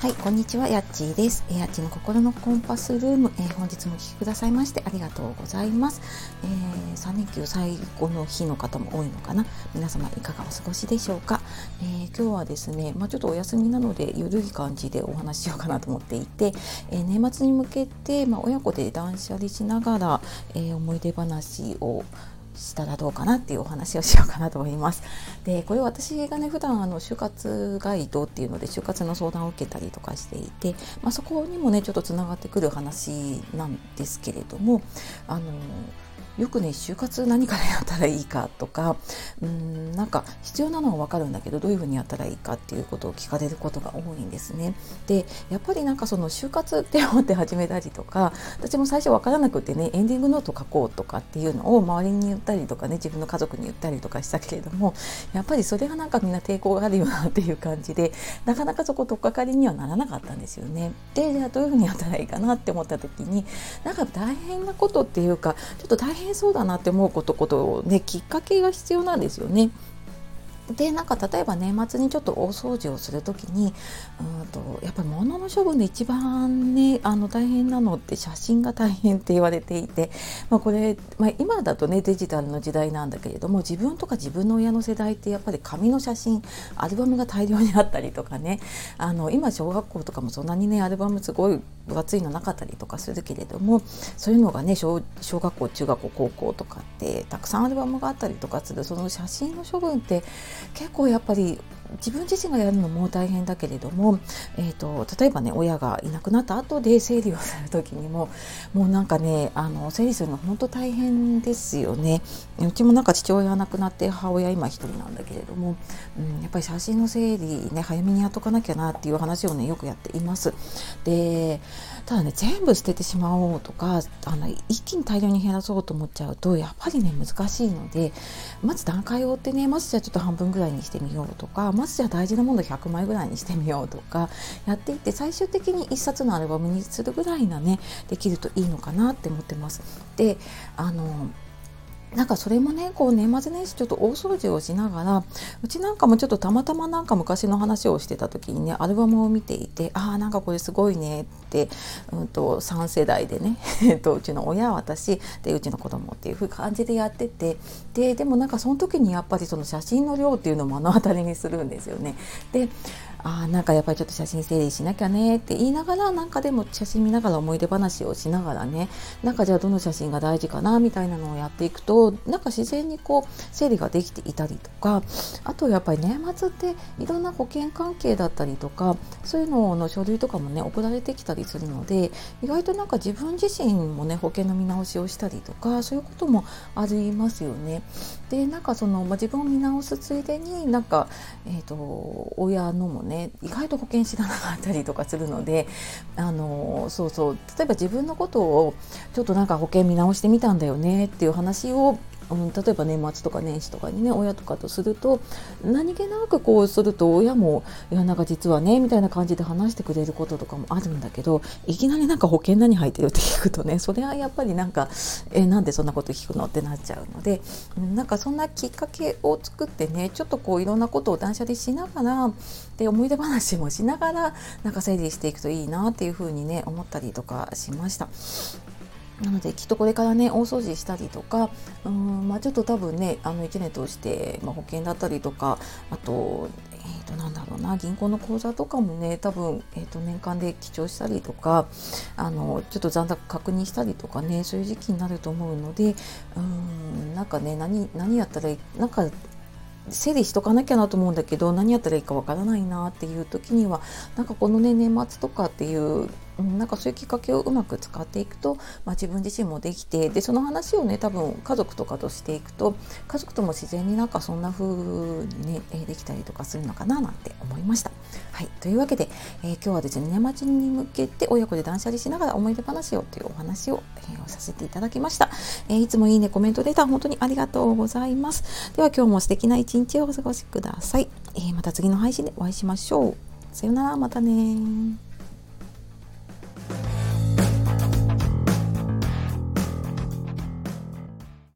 はい、こんにちは、やっちーです。えー、やっちの心のコンパスルーム、えー、本日もお聴きくださいましてありがとうございます。えー、3連休最後の日の方も多いのかな。皆様いかがお過ごしでしょうか。え今日はですね、まあ、ちょっとお休みなのでゆるい感じでお話ししようかなと思っていて、え年末に向けて、まあ、親子で断捨離しながら、え思い出話をしたらどうかなっていうお話をしようかなと思います。でこれ私がね普段あの就活ガイドっていうので就活の相談を受けたりとかしていて、まあ、そこにもねちょっとつながってくる話なんですけれどもあのよくね就活何からやったらいいかとかうーんなんか必要なのは分かるんだけどどういうふうにやったらいいかっていうことを聞かれることが多いんですね。でやっぱりなんかその就活って思って始めたりとか私も最初分からなくてねエンディングノート書こうとかっていうのを周りに言ったりとかね自分の家族に言ったりとかしたけれどもやっぱりそれがなんかみんな抵抗があるよなっていう感じでなかなかそこ取っかかりにはならなかったんですよね。でじゃあどういうふうにやったらいいかなって思った時になんか大変なことっていうかちょっと大変変そうだなって思うことことをねきっかけが必要なんですよね。でなんか例えば年末にちょっと大掃除をする時にうんとやっぱり物の処分で一番ねあの大変なのって写真が大変って言われていて、まあ、これ、まあ、今だとねデジタルの時代なんだけれども自分とか自分の親の世代ってやっぱり紙の写真アルバムが大量にあったりとかねあの今小学校とかもそんなにねアルバムすごい分厚いのなかったりとかするけれどもそういうのがね小小学校中学校高校とかってたくさんアルバムがあったりとかするその写真の処分って結構やっぱり自分自身がやるのも大変だけれども、えーと、例えばね親がいなくなった後で整理をする時にももうなんかねあの整理するの本当大変ですよね。うちもなんか父親が亡くなって母親今一人なんだけれども、うん、やっぱり写真の整理ね早めにやっとかなきゃなっていう話をねよくやっています。でただね全部捨ててしまおうとかあの一気に大量に減らそうと思っちゃうとやっぱりね難しいのでまず段階を追ってねまずじゃあちょっと半分ぐらいにしてみようとかまずじゃあ大事なもの100枚ぐらいにしてみようとかやっていって最終的に1冊のアルバムにするぐらいなねできるといいのかなって思ってます。であのなんかそれもねこう年末年始ちょっと大掃除をしながらうちなんかもちょっとたまたまなんか昔の話をしてた時にねアルバムを見ていてああなんかこれすごいねって、うんと、3世代でね とうちの親私でうちの子供っていう風感じでやっててででもなんかその時にやっぱりその写真の量っていうのを目の当たりにするんですよね。であなんかやっぱりちょっと写真整理しなきゃねって言いながらなんかでも写真見ながら思い出話をしながらねなんかじゃあどの写真が大事かなみたいなのをやっていくとなんか自然にこう整理ができていたりとかあとやっぱり年末っていろんな保険関係だったりとかそういうのの書類とかもね送られてきたりするので意外となんか自分自身もね保険の見直しをしたりとかそういうこともありますよね。でなんかその、まあ、自分を見直すついでになんか、えーと親のもねね意外と保険知らなかったりとかするのであのそうそう例えば自分のことをちょっとなんか保険見直してみたんだよねっていう話をうん、例えば年末とか年始とかにね親とかとすると何気なくこうすると親も「いやなんか実はね」みたいな感じで話してくれることとかもあるんだけどいきなりなんか保険何入ってるって聞くとね それはやっぱりなんか「えなんでそんなこと聞くの?」ってなっちゃうので、うん、なんかそんなきっかけを作ってねちょっとこういろんなことを断捨離しながらで思い出話もしながらなんか整理していくといいなっていうふうにね思ったりとかしました。なのできっとこれからね大掃除したりとかうん、まあ、ちょっと多分ねあの1年通して、まあ、保険だったりとかあと,、えー、となんだろうな銀行の口座とかもね多分、えー、と年間で記帳したりとかあのちょっと残高確認したりとかねそういう時期になると思うのでうんなんかね何何やったらいいなんか整理しとかなきゃなと思うんだけど何やったらいいかわからないなっていう時にはなんかこのね年末とかっていうなんかそういうきっかけをうまく使っていくと、まあ、自分自身もできてでその話をね多分家族とかとしていくと家族とも自然になんかそんな風にねできたりとかするのかななんて思いました。はい、というわけで、えー、今日はですね年末に向けて親子で断捨離しながら思い出話をというお話を、えー、させていただきました、えー、いつもいいねコメントレター本当にありがとうございます。では今日も素敵な一日をお過ごしください、えまた次の配信でお会いしましょう。さよなら。またね